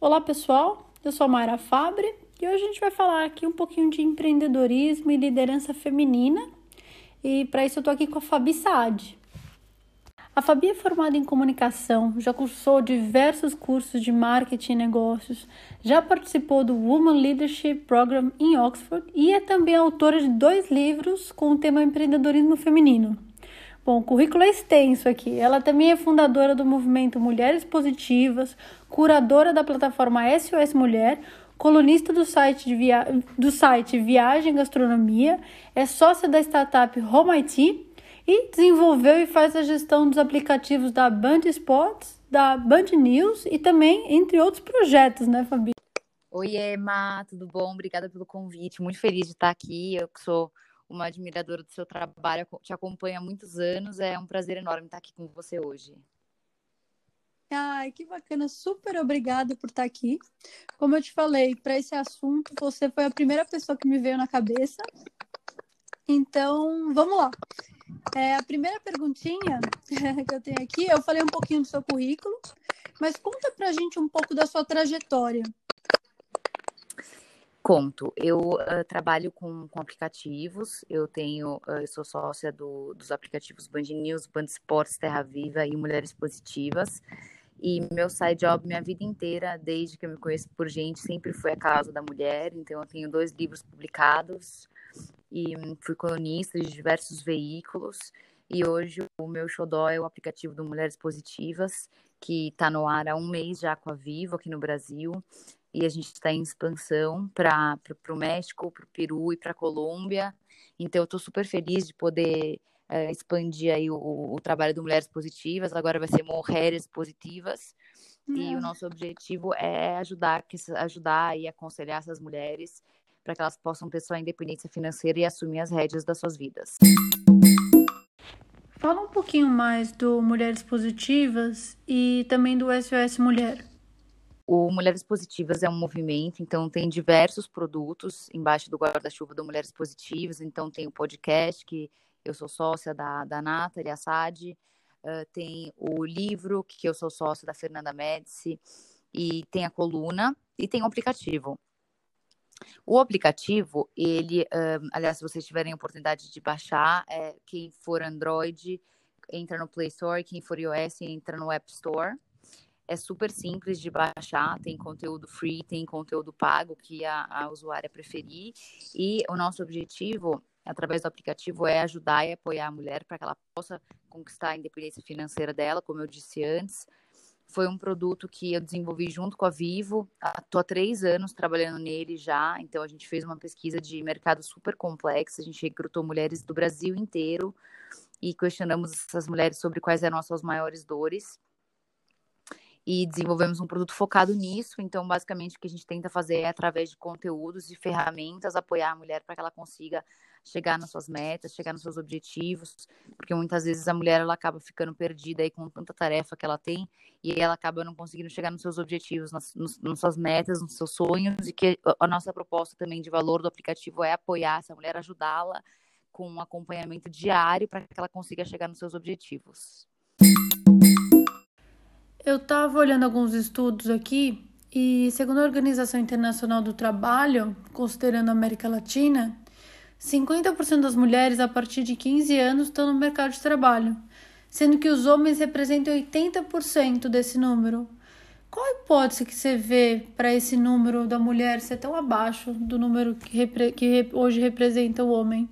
Olá pessoal, eu sou Mayra Fabre e hoje a gente vai falar aqui um pouquinho de empreendedorismo e liderança feminina. E para isso eu estou aqui com a Fabi Saad. A Fabi é formada em comunicação, já cursou diversos cursos de marketing e negócios, já participou do Woman Leadership Program em Oxford e é também autora de dois livros com o tema empreendedorismo feminino. Bom, o currículo é extenso aqui. Ela também é fundadora do movimento Mulheres Positivas, curadora da plataforma SOS Mulher, colunista do site, de via... do site Viagem Gastronomia, é sócia da startup Home IT e desenvolveu e faz a gestão dos aplicativos da Band Sports, da Band News e também entre outros projetos, né, Fabi? Oi, Emma, tudo bom? Obrigada pelo convite. Muito feliz de estar aqui. Eu que sou uma admiradora do seu trabalho, te acompanho há muitos anos. É um prazer enorme estar aqui com você hoje. Ai, que bacana, super obrigada por estar aqui. Como eu te falei, para esse assunto, você foi a primeira pessoa que me veio na cabeça. Então, vamos lá. É, a primeira perguntinha que eu tenho aqui, eu falei um pouquinho do seu currículo, mas conta pra gente um pouco da sua trajetória. Conto. Eu uh, trabalho com, com, aplicativos. Eu tenho, uh, eu sou sócia do, dos aplicativos Band News, Band Sports, Terra Viva e Mulheres Positivas. E meu side job, minha vida inteira, desde que eu me conheço por gente, sempre foi a causa da mulher. Então, eu tenho dois livros publicados, e fui colunista de diversos veículos. E hoje o meu xodó é o aplicativo do Mulheres Positivas, que está no ar há um mês já com a Vivo aqui no Brasil. E a gente está em expansão para o México, para o Peru e para a Colômbia. Então, eu estou super feliz de poder é, expandir aí o, o, trabalho do Mulheres Positivas. Agora vai ser Mulheres Positivas. E o nosso objetivo é ajudar, ajudar e aconselhar essas mulheres para que elas possam ter sua independência financeira e assumir as rédeas das suas vidas. Fala um pouquinho mais do Mulheres Positivas e também do SOS Mulher. O Mulheres Positivas é um movimento, então tem diversos produtos embaixo do guarda-chuva do Mulheres Positivas. Então tem o podcast, que eu sou sócia da, da Nathalie Assad, uh, tem o livro, que eu sou sócia da Fernanda Médici, e tem a coluna, e tem o aplicativo. O aplicativo, ele, um, aliás, se vocês tiverem a oportunidade de baixar, é, quem for Android, entra no Play Store, quem for iOS, entra no App Store. É super simples de baixar, tem conteúdo free, tem conteúdo pago que a, a usuária preferir. E o nosso objetivo, através do aplicativo, é ajudar e apoiar a mulher para que ela possa conquistar a independência financeira dela, como eu disse antes, foi um produto que eu desenvolvi junto com a Vivo. Estou há três anos trabalhando nele já. Então, a gente fez uma pesquisa de mercado super complexa. A gente recrutou mulheres do Brasil inteiro e questionamos essas mulheres sobre quais eram as suas maiores dores. E desenvolvemos um produto focado nisso. Então, basicamente, o que a gente tenta fazer é, através de conteúdos e ferramentas, apoiar a mulher para que ela consiga chegar nas suas metas, chegar nos seus objetivos, porque muitas vezes a mulher ela acaba ficando perdida aí com tanta tarefa que ela tem e ela acaba não conseguindo chegar nos seus objetivos, nas, nas suas metas, nos seus sonhos e que a nossa proposta também de valor do aplicativo é apoiar essa mulher, ajudá-la com um acompanhamento diário para que ela consiga chegar nos seus objetivos. Eu estava olhando alguns estudos aqui e, segundo a Organização Internacional do Trabalho, considerando a América Latina, 50% das mulheres a partir de 15 anos estão no mercado de trabalho, sendo que os homens representam 80% desse número. Qual a hipótese que você vê para esse número da mulher ser tão abaixo do número que, repre que hoje representa o homem?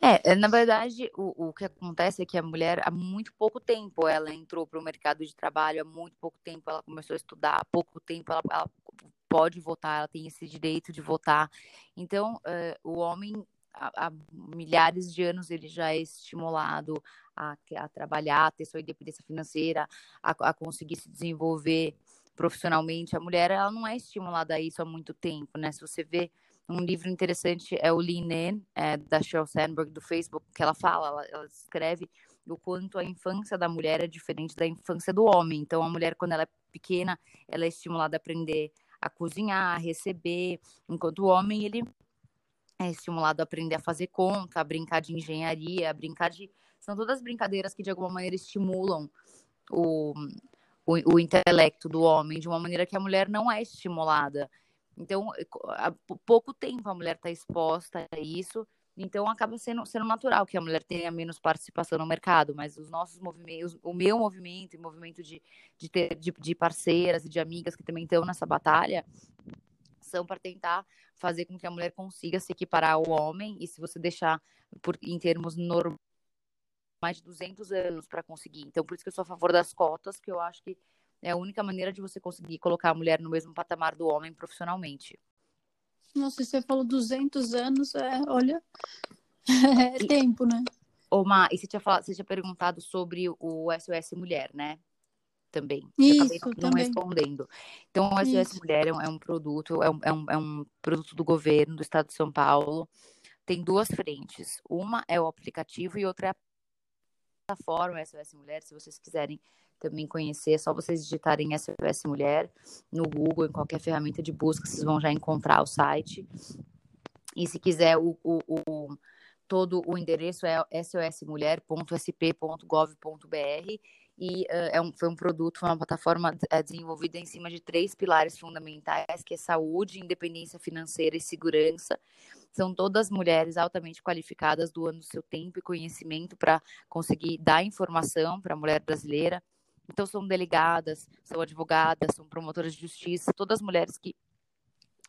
É, na verdade, o, o que acontece é que a mulher, há muito pouco tempo, ela entrou para o mercado de trabalho, há muito pouco tempo ela começou a estudar, há pouco tempo ela, ela pode votar, ela tem esse direito de votar. Então, uh, o homem, há, há, milhares de anos, ele já é estimulado a, a trabalhar, a ter sua independência financeira, a, a, conseguir se desenvolver profissionalmente. A mulher, ela não é estimulada a isso há muito tempo, né? Se você vê um livro interessante é o Lean In, é, da Sheryl Sandberg, do Facebook, que ela fala, ela, ela escreve o quanto a infância da mulher é diferente da infância do homem. Então, a mulher, quando ela é pequena, ela é estimulada a aprender a cozinhar, a receber, enquanto o homem ele é estimulado a aprender a fazer conta, a brincar de engenharia, a brincar de. São todas brincadeiras que de alguma maneira estimulam o, o, o intelecto do homem de uma maneira que a mulher não é estimulada. Então, há pouco tempo a mulher está exposta a isso, então acaba sendo, sendo natural que a mulher tenha menos participação no mercado, mas os nossos movimentos, o meu movimento e movimento de, de, ter, de, de parceiras e de amigas que também estão nessa batalha, são para tentar fazer com que a mulher consiga se equiparar ao homem, e se você deixar por, em termos normais, mais de 200 anos para conseguir. Então, por isso que eu sou a favor das cotas, que eu acho que é a única maneira de você conseguir colocar a mulher no mesmo patamar do homem profissionalmente. Nossa, você falou 200 anos, é, olha, é tempo, né? Ô, Ma, e você tinha, falado, você tinha perguntado sobre o SOS Mulher, né? Também. Isso, não também. respondendo. Então, o SOS Isso. Mulher é um, é um produto, é um, é, um, é um produto do governo do estado de São Paulo. Tem duas frentes. Uma é o aplicativo e outra é a plataforma SOS Mulher. Se vocês quiserem também conhecer, é só vocês digitarem SOS Mulher no Google, em qualquer ferramenta de busca, vocês vão já encontrar o site. E se quiser, o, o, o todo o endereço é sosmulher.sp.gov.br e uh, é um, foi um produto, uma plataforma uh, desenvolvida em cima de três pilares fundamentais, que é saúde, independência financeira e segurança. São todas mulheres altamente qualificadas, doando seu tempo e conhecimento para conseguir dar informação para a mulher brasileira. Então, são delegadas, são advogadas, são promotoras de justiça, todas mulheres que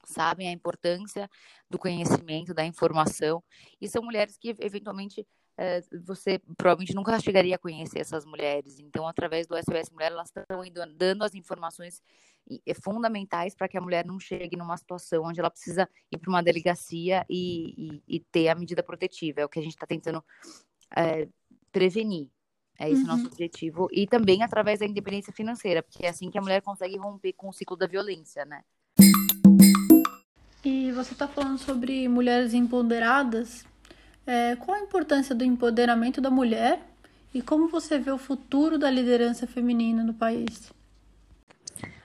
sabem a importância do conhecimento, da informação, e são mulheres que, eventualmente, é, você provavelmente nunca chegaria a conhecer essas mulheres. Então, através do SOS Mulher, elas estão dando as informações fundamentais para que a mulher não chegue numa situação onde ela precisa ir para uma delegacia e, e, e, ter a medida protetiva. É o que a gente está tentando é, prevenir. É esse uhum. nosso objetivo. E também através da independência financeira, porque é assim que a mulher consegue romper com o ciclo da violência, né? E você está falando sobre mulheres empoderadas. É, qual a importância do empoderamento da mulher e como você vê o futuro da liderança feminina no país?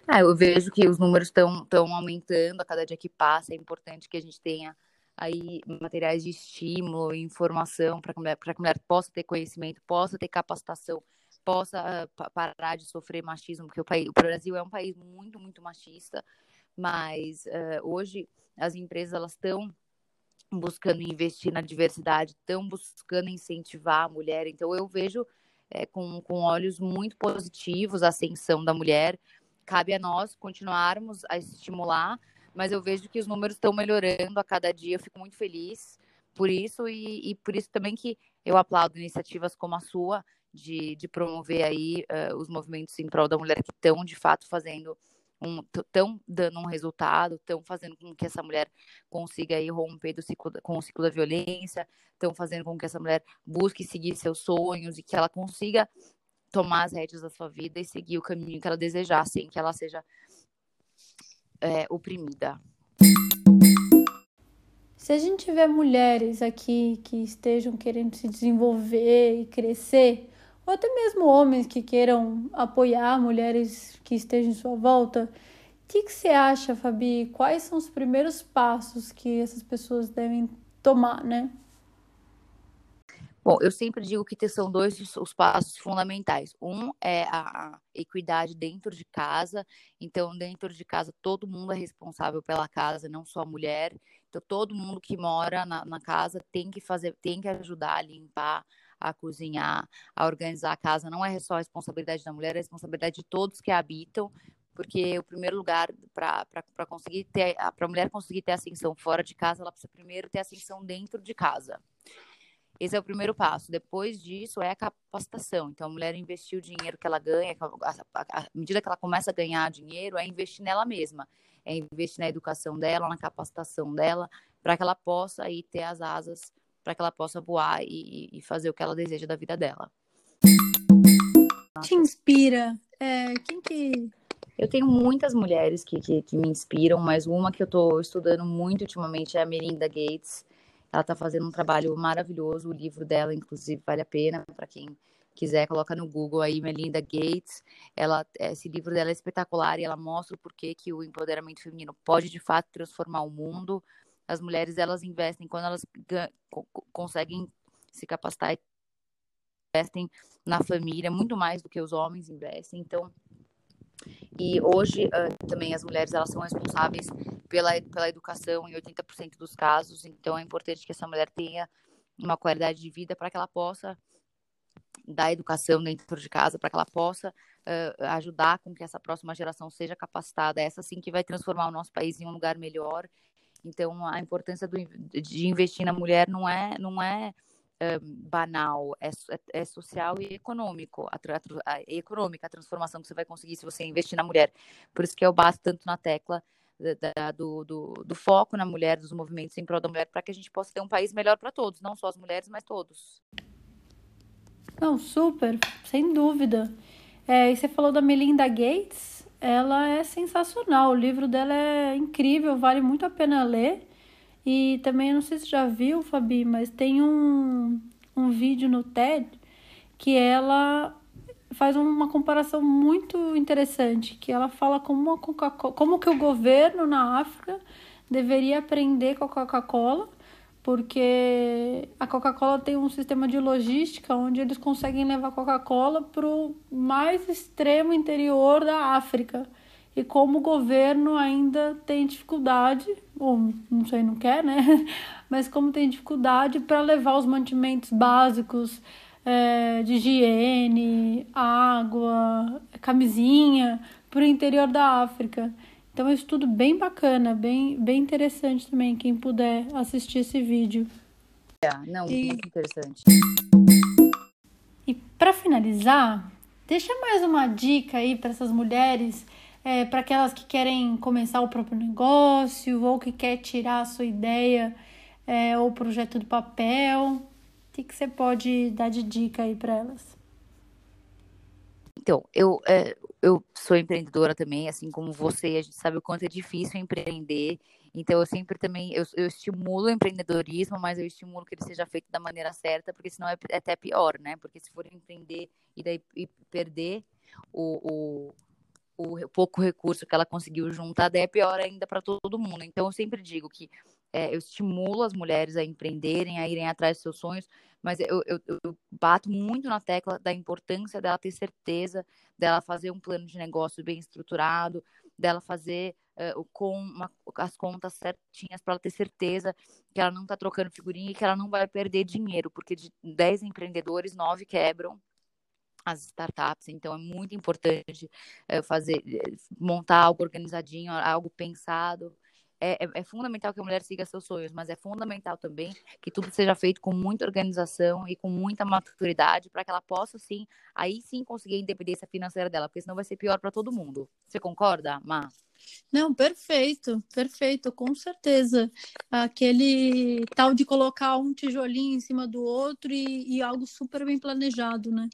Ah, eu vejo que os números estão aumentando a cada dia que passa. É importante que a gente tenha aí materiais de estímulo informação para que mulher, a mulher possa ter conhecimento, possa ter capacitação, possa uh, parar de sofrer machismo, porque o, país, o Brasil é um país muito, muito machista, mas uh, hoje as empresas elas estão buscando investir na diversidade, estão buscando incentivar a mulher. Então eu vejo é, com, com olhos muito positivos a ascensão da mulher. Cabe a nós continuarmos a estimular, mas eu vejo que os números estão melhorando a cada dia. Eu fico muito feliz por isso e, e por isso também que eu aplaudo iniciativas como a sua de, de promover aí uh, os movimentos em prol da mulher que estão de fato fazendo estão dando um resultado, estão fazendo com que essa mulher consiga aí romper do ciclo, com o ciclo da violência, estão fazendo com que essa mulher busque seguir seus sonhos e que ela consiga tomar as rédeas da sua vida e seguir o caminho que ela desejar, sem que ela seja é, oprimida. Se a gente tiver mulheres aqui que estejam querendo se desenvolver e crescer, ou até mesmo homens que queiram apoiar mulheres que estejam em sua volta. O que, que você acha, Fabi? Quais são os primeiros passos que essas pessoas devem tomar, né? Bom, eu sempre digo que são dois os passos fundamentais. Um é a equidade dentro de casa. Então, dentro de casa, todo mundo é responsável pela casa, não só a mulher. Então, todo mundo que mora na, na casa tem que fazer, tem que ajudar a limpar, a cozinhar, a organizar a casa. Não é só a responsabilidade da mulher, é a responsabilidade de todos que a habitam, porque o primeiro lugar para conseguir ter, para a mulher conseguir ter ascensão fora de casa, ela precisa primeiro ter ascensão dentro de casa. Esse é o primeiro passo. Depois disso é a capacitação. Então, a mulher investir o dinheiro que ela ganha, à medida que ela começa a ganhar dinheiro, é investir nela mesma, é investir na educação dela, na capacitação dela, para que ela possa aí ter as asas para que ela possa voar e, e, fazer o que ela deseja da vida dela. Te inspira? É, quem que. Eu tenho muitas mulheres que, que, que me inspiram, mas uma que eu estou estudando muito ultimamente é a Melinda Gates. Ela está fazendo um trabalho maravilhoso, o livro dela, inclusive, vale a pena para quem quiser, coloca no Google aí, Melinda Gates. Ela, esse livro dela é espetacular e ela mostra o porquê que o empoderamento feminino pode, de fato, transformar o mundo as mulheres elas investem quando elas conseguem se capacitar investem na família muito mais do que os homens investem então e hoje uh, também as mulheres elas são responsáveis pela, pela educação em 80% dos casos, então é importante que essa mulher tenha uma qualidade de vida para que ela possa dar educação dentro de casa, para que ela possa uh, ajudar com que essa próxima geração seja capacitada. Essa sim que vai transformar o nosso país em um lugar melhor. Então a importância do, de investir na mulher não é não é banal, é, é, é, social e econômico, a, a, a, econômica a transformação que você vai conseguir se você investir na mulher. Por isso que eu bato tanto na tecla da, do, do, do, foco na mulher, dos movimentos em prol da mulher, para que a gente possa ter um país melhor para todos, não só as mulheres, mas todos. Não, super, sem dúvida. É, e você falou da Melinda Gates, ela é sensacional, o livro dela é incrível, vale muito a pena ler. E também, não sei se já viu, Fabi, mas tem um, um vídeo no TED que ela faz uma comparação muito interessante, que ela fala como, como que o governo na África deveria aprender com a Coca-Cola, porque a Coca-Cola tem um sistema de logística onde eles conseguem levar Coca-Cola para o mais extremo interior da África. E como o governo ainda tem dificuldade, ou não sei, não quer, né? Mas como tem dificuldade para levar os mantimentos básicos é, de higiene, água, camisinha para o interior da África. Então é um estudo bem bacana, bem, bem interessante também, quem puder assistir esse vídeo. É, não, e... muito interessante. E para finalizar, deixa mais uma dica aí para essas mulheres é, para aquelas que querem começar o próprio negócio ou que quer tirar a sua ideia é, ou projeto do papel? O que, que você pode dar de dica aí para elas? Então, eu, é, eu sou empreendedora também, assim como você, a gente sabe o quanto é difícil empreender. Então, eu sempre também, eu, eu estimulo o empreendedorismo, mas eu estimulo que ele seja feito da maneira certa, porque senão é, é até pior, né? Porque se for empreender e daí e perder o, o o pouco recurso que ela conseguiu juntar, daí é pior ainda para todo mundo. Então, eu sempre digo que é, eu estimulo as mulheres a empreenderem, a irem atrás dos seus sonhos, mas eu, eu, eu, bato muito na tecla da importância dela ter certeza, dela fazer um plano de negócio bem estruturado, dela fazer uh, com uma, as contas certinhas para ela ter certeza que ela não está trocando figurinha e que ela não vai perder dinheiro, porque de 10 empreendedores, 9 quebram as startups, então é muito importante é, fazer, eh, montar algo organizadinho, algo pensado. É, é, é, fundamental que a mulher siga seus sonhos, mas é fundamental também que tudo seja feito com muita organização e com muita maturidade para que ela possa, sim, aí sim conseguir a independência financeira dela, porque senão vai ser pior para todo mundo. Você concorda, Má? Não, perfeito, perfeito, com certeza. Aquele tal de colocar um tijolinho em cima do outro e, e algo super bem planejado, né?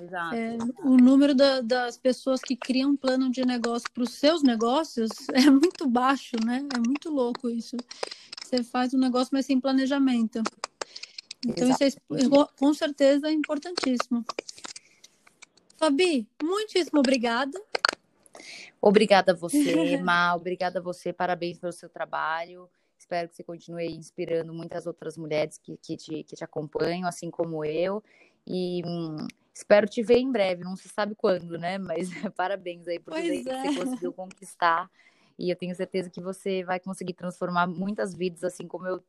Exato, é, O número da, das pessoas que criam um plano de negócio para os seus negócios é muito baixo, né? É muito louco isso. Você faz um negócio, mas sem planejamento. Então, Exato. isso é, com certeza é importantíssimo. Fabi, muitíssimo obrigada. Obrigada a você, Ma. Obrigada a você. Parabéns pelo seu trabalho. Espero que você continue inspirando muitas outras mulheres que, que, te, que te acompanham, assim como eu. E hum, Espero te ver em breve, não se sabe quando, né? Mas parabéns aí por tudo é. que você conseguiu conquistar. E eu tenho certeza que você vai conseguir transformar muitas vidas, assim como eu,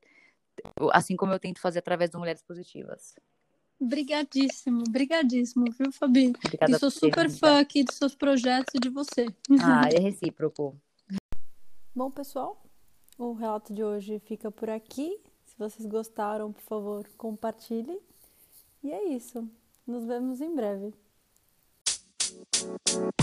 assim como eu tento fazer através do Mulheres Positivas. Obrigadíssimo, obrigadíssimo, viu, Fabi? Obrigada e sou super fã aqui dos seus projetos e de você. Ah, é recíproco. Bom, pessoal, o relato de hoje fica por aqui. Se vocês gostaram, por favor, compartilhe. E é isso. Nos vemos em breve. You.